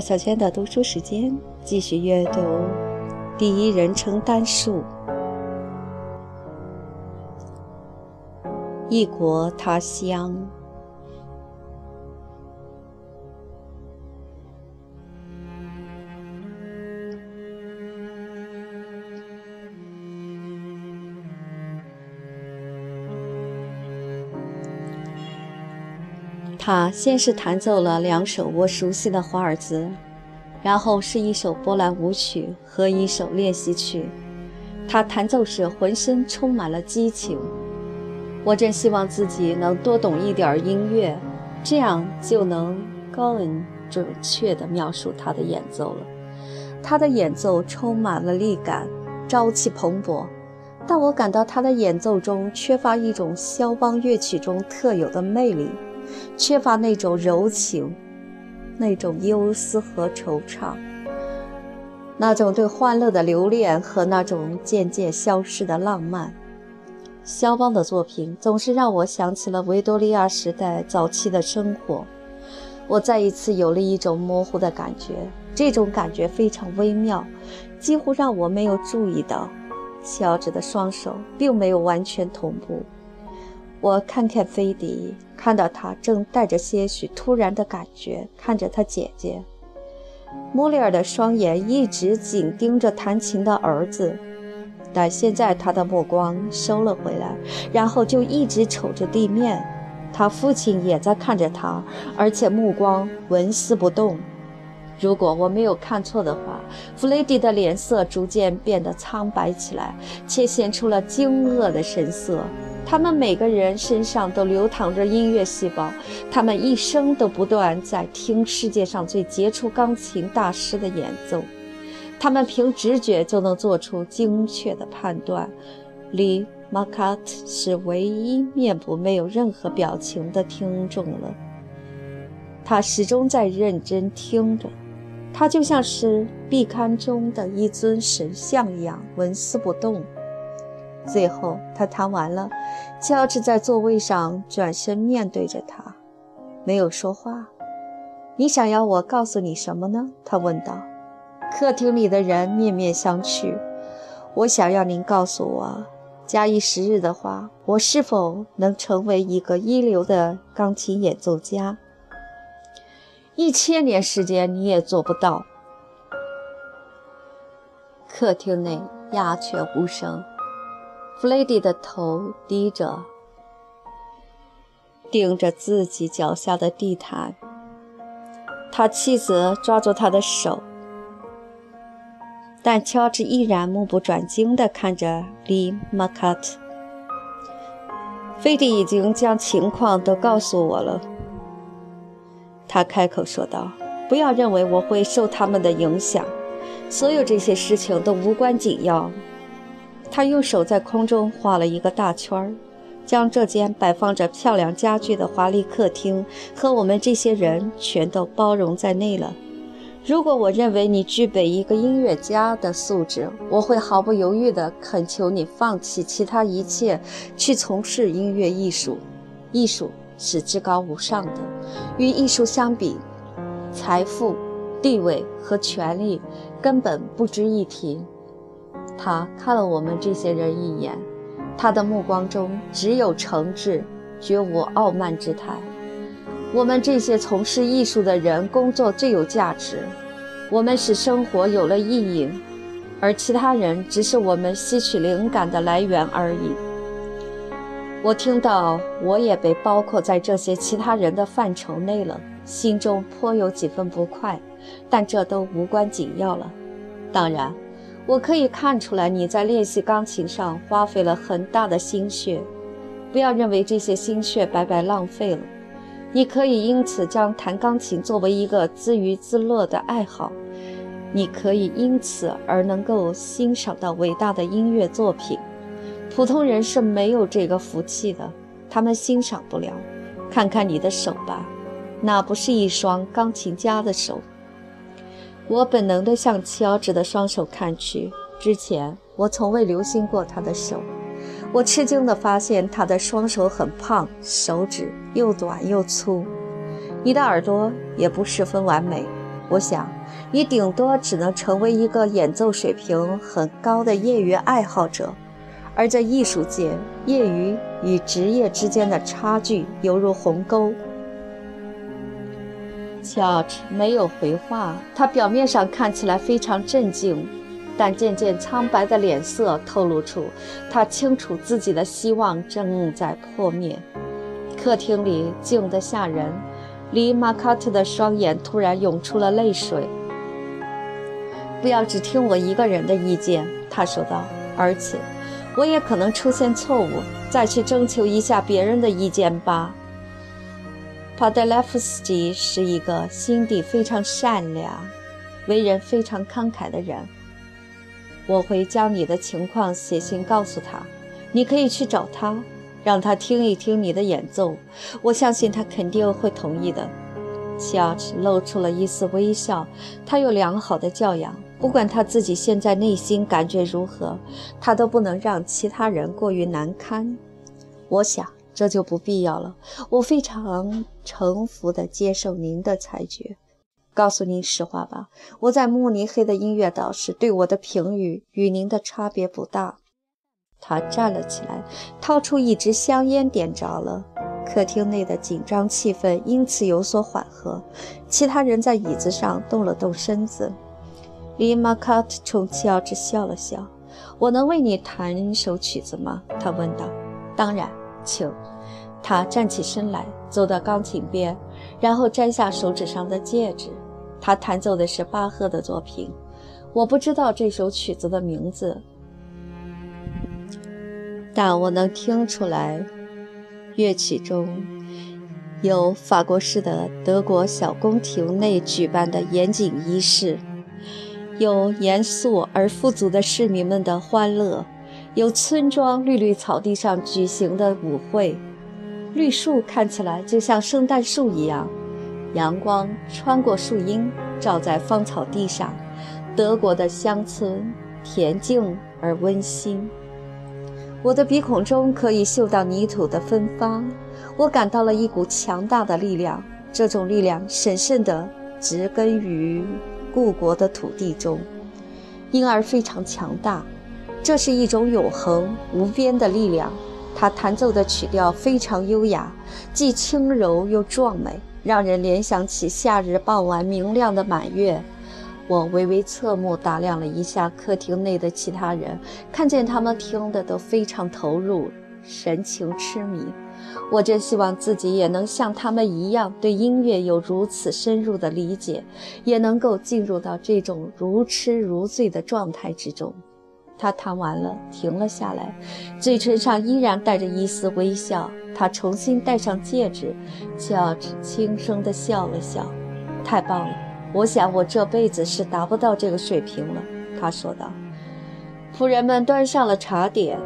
小娟的读书时间，继续阅读第一人称单数。异国他乡，他先是弹奏了两首我熟悉的华尔兹，然后是一首波兰舞曲和一首练习曲。他弹奏时浑身充满了激情。我真希望自己能多懂一点音乐，这样就能更准确地描述他的演奏了。他的演奏充满了力感，朝气蓬勃，但我感到他的演奏中缺乏一种肖邦乐曲中特有的魅力。缺乏那种柔情，那种忧思和惆怅，那种对欢乐的留恋和那种渐渐消失的浪漫。肖邦的作品总是让我想起了维多利亚时代早期的生活。我再一次有了一种模糊的感觉，这种感觉非常微妙，几乎让我没有注意到，乔治的双手并没有完全同步。我看看菲迪，看到他正带着些许突然的感觉看着他姐姐。穆里尔的双眼一直紧盯着弹琴的儿子，但现在他的目光收了回来，然后就一直瞅着地面。他父亲也在看着他，而且目光纹丝不动。如果我没有看错的话，弗雷迪的脸色逐渐变得苍白起来，且显出了惊愕的神色。他们每个人身上都流淌着音乐细胞，他们一生都不断在听世界上最杰出钢琴大师的演奏。他们凭直觉就能做出精确的判断。李马卡特是唯一面部没有任何表情的听众了。他始终在认真听着，他就像是壁龛中的一尊神像一样纹丝不动。最后，他弹完了。乔治在座位上转身面对着他，没有说话。你想要我告诉你什么呢？他问道。客厅里的人面面相觑。我想要您告诉我，假以时日的话，我是否能成为一个一流的钢琴演奏家？一千年时间你也做不到。客厅内鸦雀无声。弗雷迪的头低着，盯着自己脚下的地毯。他妻子抓住他的手，但乔治依然目不转睛地看着李马卡特。菲迪已经将情况都告诉我了，他开口说道：“不要认为我会受他们的影响，所有这些事情都无关紧要。”他用手在空中画了一个大圈儿，将这间摆放着漂亮家具的华丽客厅和我们这些人全都包容在内了。如果我认为你具备一个音乐家的素质，我会毫不犹豫地恳求你放弃其他一切，去从事音乐艺术。艺术是至高无上的，与艺术相比，财富、地位和权力根本不值一提。他看了我们这些人一眼，他的目光中只有诚挚、绝无傲慢之态。我们这些从事艺术的人工作最有价值，我们使生活有了意义，而其他人只是我们吸取灵感的来源而已。我听到我也被包括在这些其他人的范畴内了，心中颇有几分不快，但这都无关紧要了。当然。我可以看出来你在练习钢琴上花费了很大的心血，不要认为这些心血白白浪费了。你可以因此将弹钢琴作为一个自娱自乐的爱好，你可以因此而能够欣赏到伟大的音乐作品。普通人是没有这个福气的，他们欣赏不了。看看你的手吧，那不是一双钢琴家的手。我本能地向乔治的双手看去。之前我从未留心过他的手。我吃惊地发现他的双手很胖，手指又短又粗。你的耳朵也不十分完美。我想，你顶多只能成为一个演奏水平很高的业余爱好者，而在艺术界，业余与职业之间的差距犹如鸿沟。乔治没有回话，他表面上看起来非常镇静，但渐渐苍白的脸色透露出他清楚自己的希望正在破灭。客厅里静得吓人。离马卡特的双眼突然涌出了泪水。不要只听我一个人的意见，他说道。而且，我也可能出现错误，再去征求一下别人的意见吧。帕德莱夫斯基是一个心地非常善良、为人非常慷慨的人。我会将你的情况写信告诉他，你可以去找他。让他听一听你的演奏，我相信他肯定会同意的。乔治露出了一丝微笑。他有良好的教养，不管他自己现在内心感觉如何，他都不能让其他人过于难堪。我想这就不必要了。我非常诚服地接受您的裁决。告诉您实话吧，我在慕尼黑的音乐导师对我的评语与您的差别不大。他站了起来，掏出一支香烟，点着了。客厅内的紧张气氛因此有所缓和。其他人在椅子上动了动身子。李马卡特冲乔治笑了笑：“我能为你弹一首曲子吗？”他问道。“当然，请。”他站起身来，走到钢琴边，然后摘下手指上的戒指。他弹奏的是巴赫的作品。我不知道这首曲子的名字。但我能听出来，乐曲中有法国式的德国小宫廷内举办的严谨仪式，有严肃而富足的市民们的欢乐，有村庄绿绿草地上举行的舞会，绿树看起来就像圣诞树一样，阳光穿过树荫照在芳草地上，德国的乡村恬静而温馨。我的鼻孔中可以嗅到泥土的芬芳，我感到了一股强大的力量，这种力量神圣地植根于故国的土地中，因而非常强大。这是一种永恒无边的力量。他弹奏的曲调非常优雅，既轻柔又壮美，让人联想起夏日傍晚明亮的满月。我微微侧目打量了一下客厅内的其他人，看见他们听得都非常投入，神情痴迷。我真希望自己也能像他们一样，对音乐有如此深入的理解，也能够进入到这种如痴如醉的状态之中。他弹完了，停了下来，嘴唇上依然带着一丝微笑。他重新戴上戒指，乔治轻声地笑了笑：“太棒了。”我想，我这辈子是达不到这个水平了。”他说道。仆人们端上了茶点。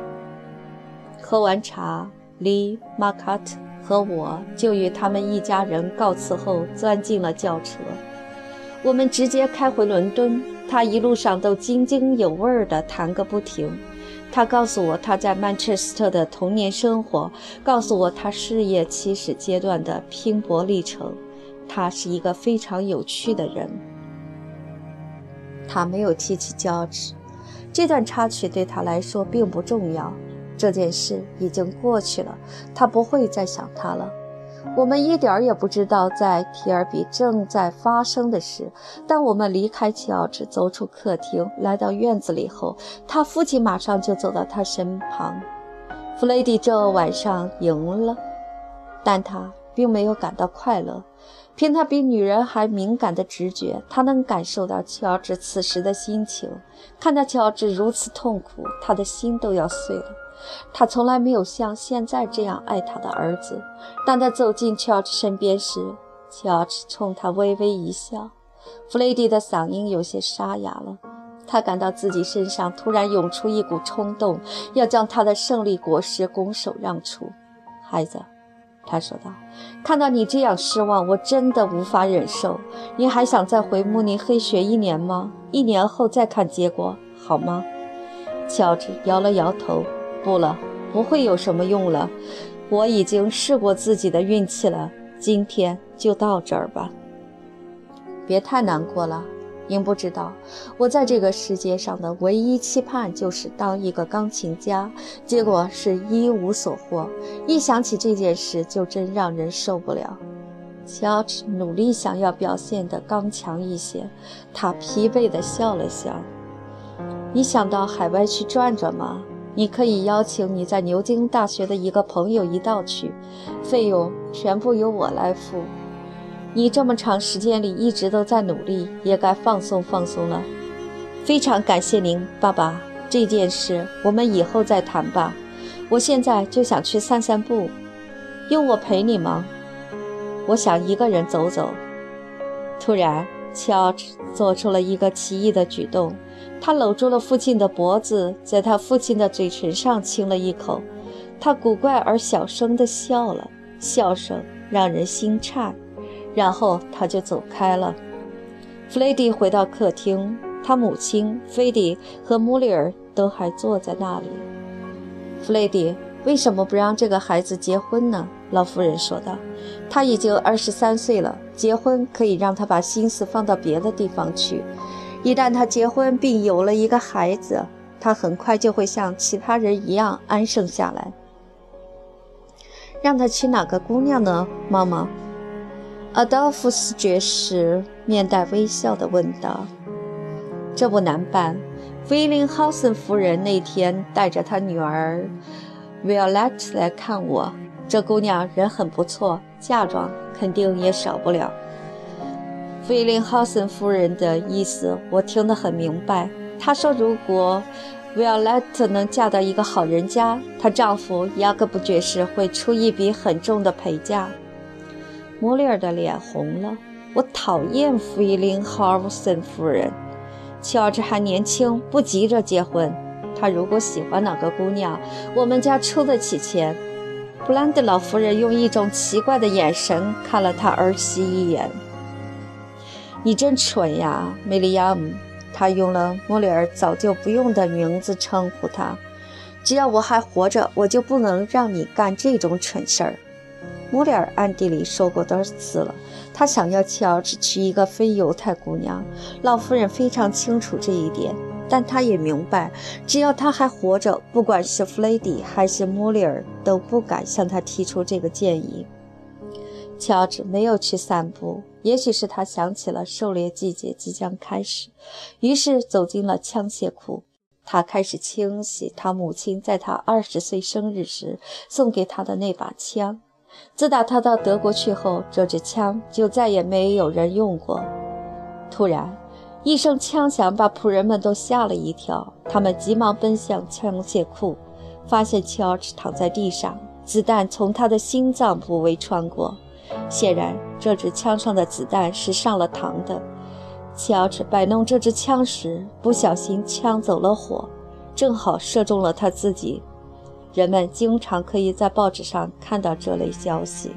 喝完茶，李马卡特和我就与他们一家人告辞后，钻进了轿车。我们直接开回伦敦。他一路上都津津有味儿地谈个不停。他告诉我他在曼彻斯特的童年生活，告诉我他事业起始阶段的拼搏历程。他是一个非常有趣的人。他没有提起乔治，这段插曲对他来说并不重要。这件事已经过去了，他不会再想他了。我们一点儿也不知道在提尔比正在发生的事。当我们离开乔治，走出客厅，来到院子里后，他父亲马上就走到他身旁。弗雷迪这晚上赢了，但他并没有感到快乐。凭他比女人还敏感的直觉，他能感受到乔治此时的心情。看到乔治如此痛苦，他的心都要碎了。他从来没有像现在这样爱他的儿子。当他走进乔治身边时，乔治冲他微微一笑。弗雷迪的嗓音有些沙哑了。他感到自己身上突然涌出一股冲动，要将他的胜利果实拱手让出。孩子。他说道：“看到你这样失望，我真的无法忍受。你还想再回慕尼黑学一年吗？一年后再看结果，好吗？”乔治摇了摇头：“不了，不会有什么用了。我已经试过自己的运气了。今天就到这儿吧。”别太难过了。您不知道，我在这个世界上的唯一期盼就是当一个钢琴家，结果是一无所获。一想起这件事，就真让人受不了。乔治努力想要表现得刚强一些，他疲惫地笑了笑。你想到海外去转转吗？你可以邀请你在牛津大学的一个朋友一道去，费用全部由我来付。你这么长时间里一直都在努力，也该放松放松了。非常感谢您，爸爸。这件事我们以后再谈吧。我现在就想去散散步，用我陪你吗？我想一个人走走。突然，乔做出了一个奇异的举动，他搂住了父亲的脖子，在他父亲的嘴唇上亲了一口。他古怪而小声地笑了，笑声让人心颤。然后他就走开了。弗雷迪回到客厅，他母亲菲迪和穆里尔都还坐在那里。弗雷迪为什么不让这个孩子结婚呢？老夫人说道：“他已经二十三岁了，结婚可以让他把心思放到别的地方去。一旦他结婚并有了一个孩子，他很快就会像其他人一样安生下来。让他娶哪个姑娘呢，妈妈？”阿道夫斯爵士面带微笑地问道：“这不难办。威廉豪森夫人那天带着她女儿维奥莱特来看我。这姑娘人很不错，嫁妆肯定也少不了。”威廉豪森夫人的意思我听得很明白。她说：“如果维奥莱特能嫁到一个好人家，她丈夫雅各布爵士会出一笔很重的陪嫁。”莫莉尔的脸红了。我讨厌菲林·哈森夫人。乔治还年轻，不急着结婚。他如果喜欢哪个姑娘，我们家出得起钱。布兰德老夫人用一种奇怪的眼神看了他儿媳一眼。你真蠢呀，梅利亚姆。他用了莫里尔早就不用的名字称呼她。只要我还活着，我就不能让你干这种蠢事儿。莫里尔暗地里说过多少次了？他想要乔治娶一个非犹太姑娘。老夫人非常清楚这一点，但他也明白，只要他还活着，不管是弗雷迪还是莫里尔都不敢向他提出这个建议。乔治没有去散步，也许是他想起了狩猎季节即将开始，于是走进了枪械库。他开始清洗他母亲在他二十岁生日时送给他的那把枪。自打他到德国去后，这支枪就再也没有人用过。突然，一声枪响把仆人们都吓了一跳，他们急忙奔向枪械库，发现乔治躺在地上，子弹从他的心脏部位穿过。显然，这支枪上的子弹是上了膛的。乔治摆弄这支枪时，不小心枪走了火，正好射中了他自己。人们经常可以在报纸上看到这类消息。